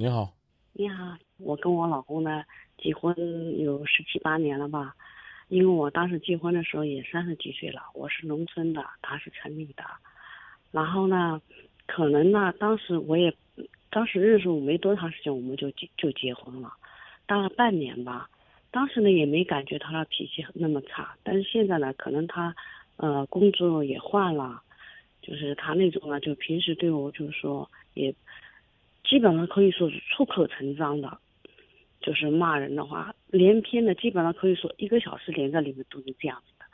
你好，你好，我跟我老公呢结婚有十七八年了吧？因为我当时结婚的时候也三十几岁了，我是农村的，他是城里的。然后呢，可能呢，当时我也，当时认识我没多长时间，我们就结就结婚了，大概半年吧。当时呢也没感觉他的脾气那么差，但是现在呢，可能他，呃，工作也换了，就是他那种呢，就平时对我就是说也，基本上可以说是出口成章的，就是骂人的话连篇的，基本上可以说一个小时连在里面都是这样子的，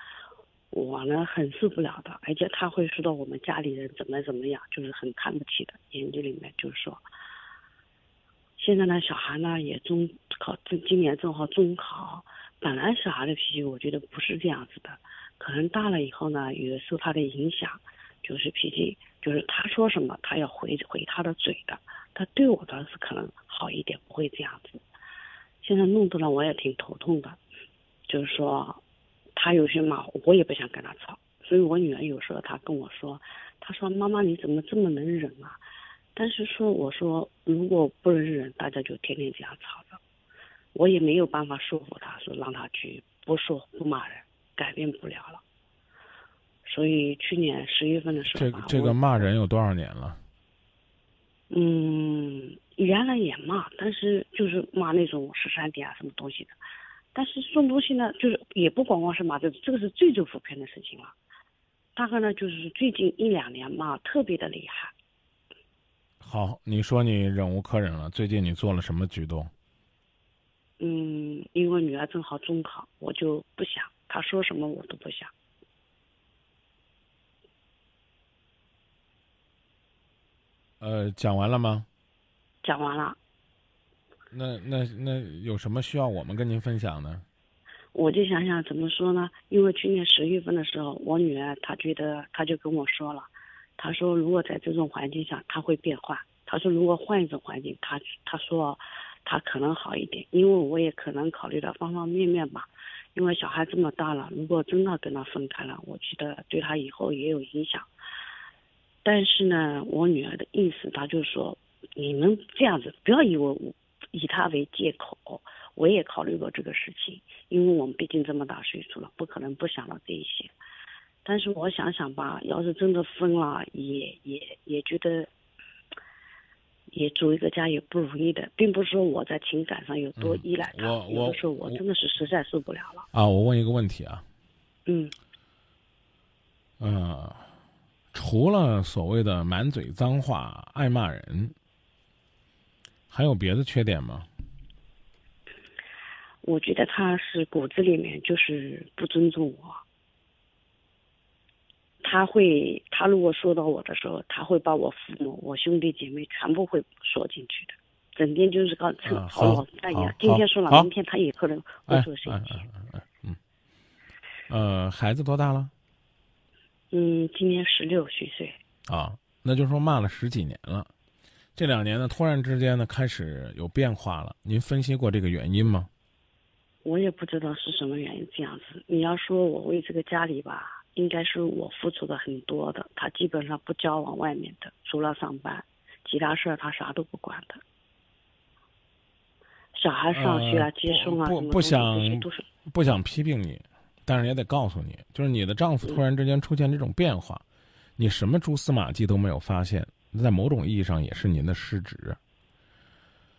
我呢很受不了的，而且他会说到我们家里人怎么怎么样，就是很看不起的，眼睛里面就是说。现在呢，小孩呢也中考，今今年正好中考。本来小孩的脾气，我觉得不是这样子的，可能大了以后呢，也受他的影响，就是脾气，就是他说什么，他要回回他的嘴的。他对我倒是可能好一点，不会这样子。现在弄得呢，我也挺头痛的，就是说，他有些骂我，我也不想跟他吵。所以我女儿有时候她跟我说，她说妈妈你怎么这么能忍啊？但是说，我说如果不能忍，大家就天天这样吵着，我也没有办法说服他，说让他去不说不骂人，改变不了了。所以去年十月份的时候，这个这个骂人有多少年了？嗯，原来也骂，但是就是骂那种十三点啊什么东西的。但是这种东西呢，就是也不光光是骂这，这个是最最普遍的事情了。大概呢，就是最近一两年骂特别的厉害。好，你说你忍无可忍了。最近你做了什么举动？嗯，因为女儿正好中考，我就不想她说什么，我都不想。呃，讲完了吗？讲完了。那那那有什么需要我们跟您分享呢？我就想想怎么说呢？因为去年十月份的时候，我女儿她觉得，她就跟我说了。她说：“如果在这种环境下，她会变坏。她说，如果换一种环境，她她说，她可能好一点。因为我也可能考虑到方方面面吧。因为小孩这么大了，如果真的跟他分开了，我觉得对他以后也有影响。但是呢，我女儿的意思，她就说，你们这样子，不要以为我以他为借口。我也考虑过这个事情，因为我们毕竟这么大岁数了，不可能不想到这一些。”但是我想想吧，要是真的分了，也也也觉得，也组一个家也不容易的，并不是说我在情感上有多依赖他，有的时候我真的是实在受不了了。啊，我问一个问题啊。嗯。嗯，除了所谓的满嘴脏话、爱骂人，还有别的缺点吗？我觉得他是骨子里面就是不尊重我。他会，他如果说到我的时候，他会把我父母、我兄弟姐妹全部会说进去的，整天就是搞蹭好老大一样，今天说了，明天他也可能会说谁。嗯嗯嗯。呃，孩子多大了？嗯，今年十六虚岁。啊，那就说骂了十几年了，这两年呢，突然之间呢开始有变化了。您分析过这个原因吗？我也不知道是什么原因这样子。你要说我为这个家里吧。应该是我付出的很多的，他基本上不交往外面的，除了上班，其他事儿他啥都不管的。小孩上学啊、接送啊不不想不想批评你，但是也得告诉你，就是你的丈夫突然之间出现这种变化，你什么蛛丝马迹都没有发现，在某种意义上也是您的失职。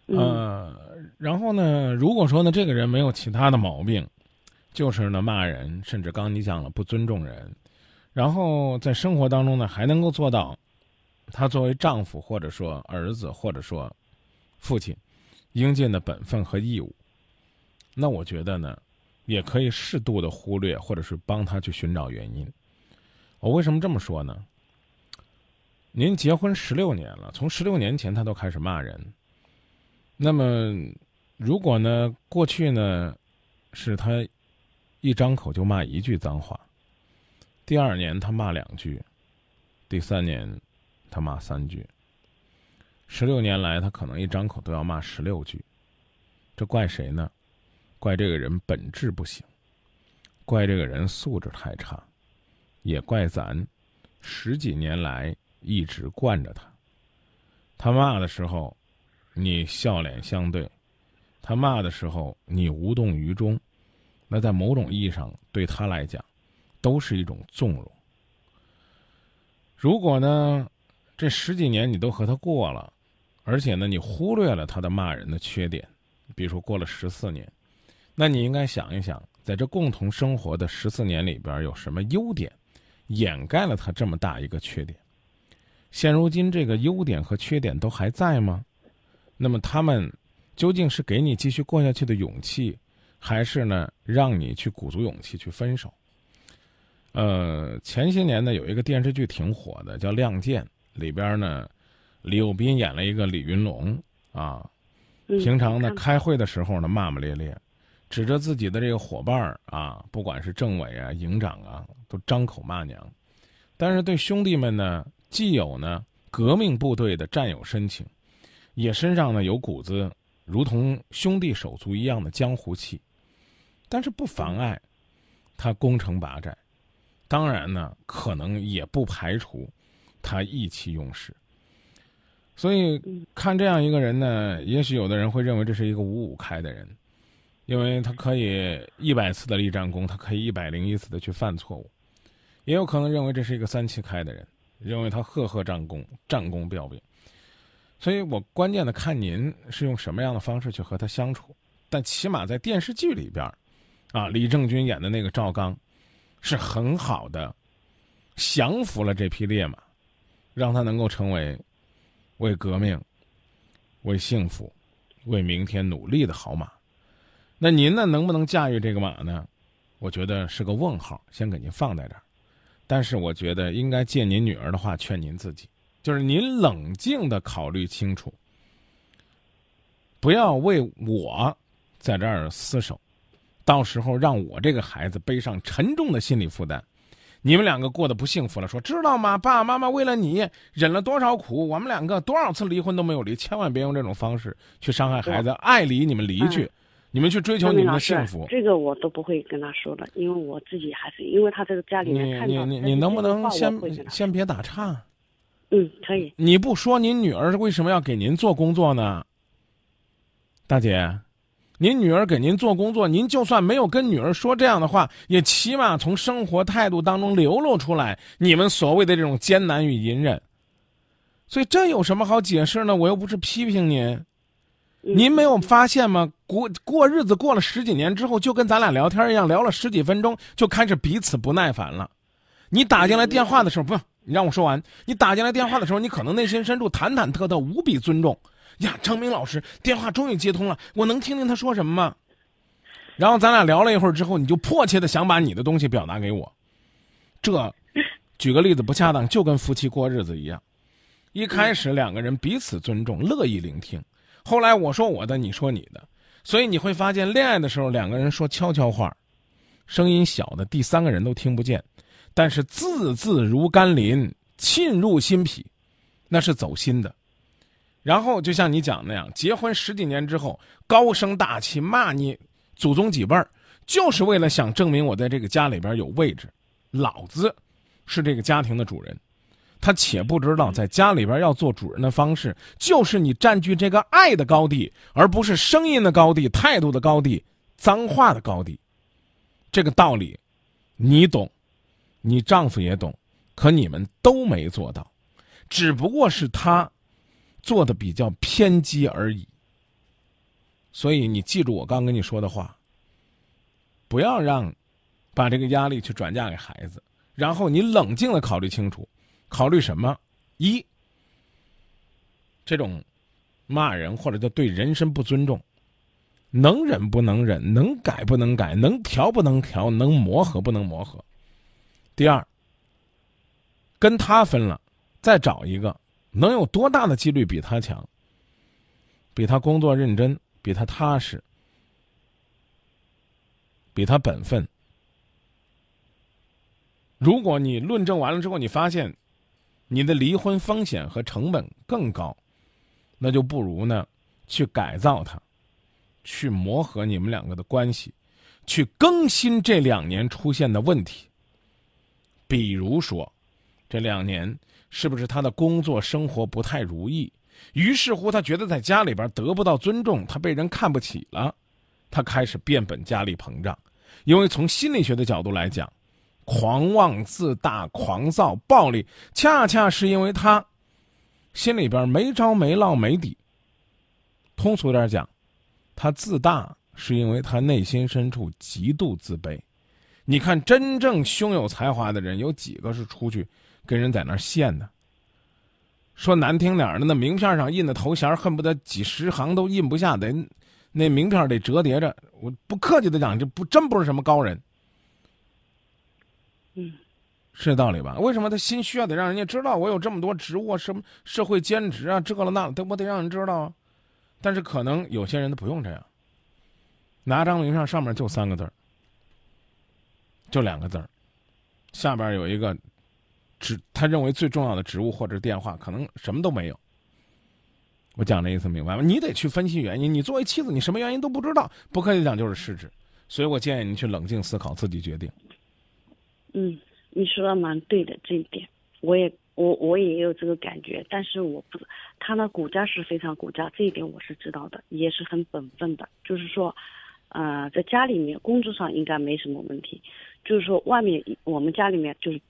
呃，然后呢，如果说呢，这个人没有其他的毛病。就是呢，骂人，甚至刚你讲了不尊重人，然后在生活当中呢，还能够做到，他作为丈夫或者说儿子或者说父亲应尽的本分和义务，那我觉得呢，也可以适度的忽略，或者是帮他去寻找原因。我为什么这么说呢？您结婚十六年了，从十六年前他都开始骂人，那么如果呢，过去呢，是他。一张口就骂一句脏话，第二年他骂两句，第三年他骂三句。十六年来，他可能一张口都要骂十六句，这怪谁呢？怪这个人本质不行，怪这个人素质太差，也怪咱十几年来一直惯着他。他骂的时候，你笑脸相对，他骂的时候你无动于衷，那在某种意义上对他来讲，都是一种纵容。如果呢，这十几年你都和他过了，而且呢，你忽略了他的骂人的缺点，比如说过了十四年，那你应该想一想，在这共同生活的十四年里边，有什么优点掩盖了他这么大一个缺点？现如今这个优点和缺点都还在吗？那么他们究竟是给你继续过下去的勇气，还是呢让你去鼓足勇气去分手？呃，前些年呢有一个电视剧挺火的，叫《亮剑》，里边呢李幼斌演了一个李云龙啊，平常呢开会的时候呢骂骂咧咧，指着自己的这个伙伴儿啊，不管是政委啊、营长啊，都张口骂娘，但是对兄弟们呢。既有呢革命部队的战友深情，也身上呢有股子如同兄弟手足一样的江湖气，但是不妨碍他攻城拔寨，当然呢可能也不排除他意气用事。所以看这样一个人呢，也许有的人会认为这是一个五五开的人，因为他可以一百次的立战功，他可以一百零一次的去犯错误，也有可能认为这是一个三七开的人。认为他赫赫战功，战功彪炳，所以我关键的看您是用什么样的方式去和他相处。但起码在电视剧里边，啊，李正军演的那个赵刚，是很好的降服了这匹烈马，让他能够成为为革命、为幸福、为明天努力的好马。那您呢，能不能驾驭这个马呢？我觉得是个问号，先给您放在这儿。但是我觉得应该借您女儿的话劝您自己，就是您冷静的考虑清楚，不要为我在这儿厮守，到时候让我这个孩子背上沉重的心理负担，你们两个过得不幸福了。说知道吗？爸爸妈妈为了你忍了多少苦，我们两个多少次离婚都没有离，千万别用这种方式去伤害孩子。爱离你们离去。你们去追求你们的幸福，这个我都不会跟他说的，因为我自己还是因为他这个家里面看到。你你你能不能先先别打岔？嗯，可以。你不说您女儿为什么要给您做工作呢？大姐，您女儿给您做工作，您就算没有跟女儿说这样的话，也起码从生活态度当中流露出来你们所谓的这种艰难与隐忍。所以这有什么好解释呢？我又不是批评您。您没有发现吗？过过日子过了十几年之后，就跟咱俩聊天一样，聊了十几分钟就开始彼此不耐烦了。你打进来电话的时候，不，你让我说完。你打进来电话的时候，你可能内心深处忐忐忑忑，无比尊重。呀，张明老师，电话终于接通了，我能听听他说什么吗？然后咱俩聊了一会儿之后，你就迫切的想把你的东西表达给我。这，举个例子不恰当，就跟夫妻过日子一样，一开始两个人彼此尊重，乐意聆听。后来我说我的，你说你的，所以你会发现，恋爱的时候两个人说悄悄话，声音小的第三个人都听不见，但是字字如甘霖，沁入心脾，那是走心的。然后就像你讲那样，结婚十几年之后，高声大气骂你祖宗几辈儿，就是为了想证明我在这个家里边有位置，老子是这个家庭的主人。他且不知道，在家里边要做主人的方式，就是你占据这个爱的高地，而不是声音的高地、态度的高地、脏话的高地。这个道理，你懂，你丈夫也懂，可你们都没做到，只不过是他做的比较偏激而已。所以你记住我刚跟你说的话，不要让把这个压力去转嫁给孩子，然后你冷静的考虑清楚。考虑什么？一，这种骂人或者叫对人身不尊重，能忍不能忍，能改不能改，能调不能调，能磨合不能磨合。第二，跟他分了，再找一个，能有多大的几率比他强？比他工作认真，比他踏实，比他本分。如果你论证完了之后，你发现。你的离婚风险和成本更高，那就不如呢，去改造它，去磨合你们两个的关系，去更新这两年出现的问题。比如说，这两年是不是他的工作生活不太如意？于是乎，他觉得在家里边得不到尊重，他被人看不起了，他开始变本加厉膨胀。因为从心理学的角度来讲，狂妄自大、狂躁、暴力，恰恰是因为他心里边没招没落没底。通俗点讲，他自大是因为他内心深处极度自卑。你看，真正胸有才华的人，有几个是出去跟人在那儿炫的？说难听点的，那名片上印的头衔，恨不得几十行都印不下，得那名片得折叠着。我不客气的讲，这不真不是什么高人。是道理吧？为什么他心虚啊？得让人家知道我有这么多职务，什么社会兼职啊，这了那了，得我得让人知道啊。但是可能有些人他不用这样，拿张名片上面就三个字儿，就两个字儿，下边有一个。职他认为最重要的职务或者电话，可能什么都没有。我讲这意思明白吗？你得去分析原因。你作为妻子，你什么原因都不知道，不客气讲就是失职。所以我建议你去冷静思考，自己决定。嗯，你说的蛮对的，这一点我也我我也有这个感觉。但是我不，他呢骨架是非常骨架，这一点我是知道的，也是很本分的。就是说，呃，在家里面工作上应该没什么问题。就是说，外面我们家里面就是。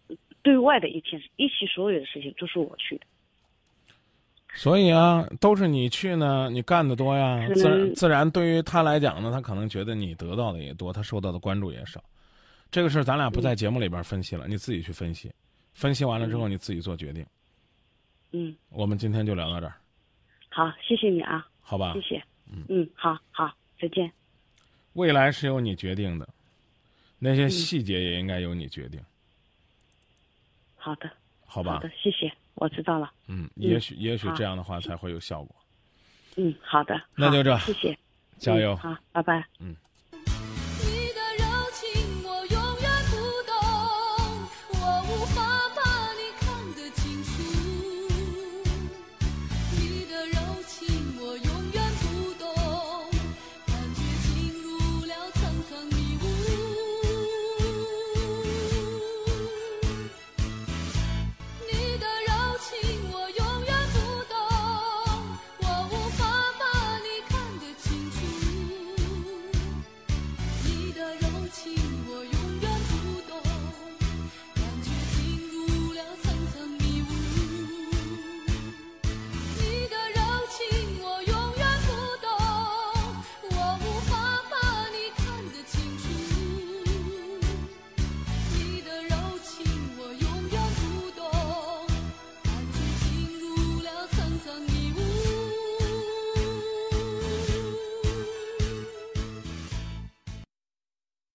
对外的一切，一切所有的事情都是我去的，所以啊，都是你去呢，你干的多呀，自然自然对于他来讲呢，他可能觉得你得到的也多，他受到的关注也少。这个事儿咱俩不在节目里边分析了，你自己去分析，分析完了之后你自己做决定。嗯，我们今天就聊到这儿。好，谢谢你啊。好吧。谢谢。嗯嗯，好好，再见。未来是由你决定的，那些细节也应该由你决定。好的，好吧，好的，谢谢，我知道了。嗯，也许也许这样的话才会有效果。嗯，好的，那就这，谢谢，加油，好，拜拜。嗯。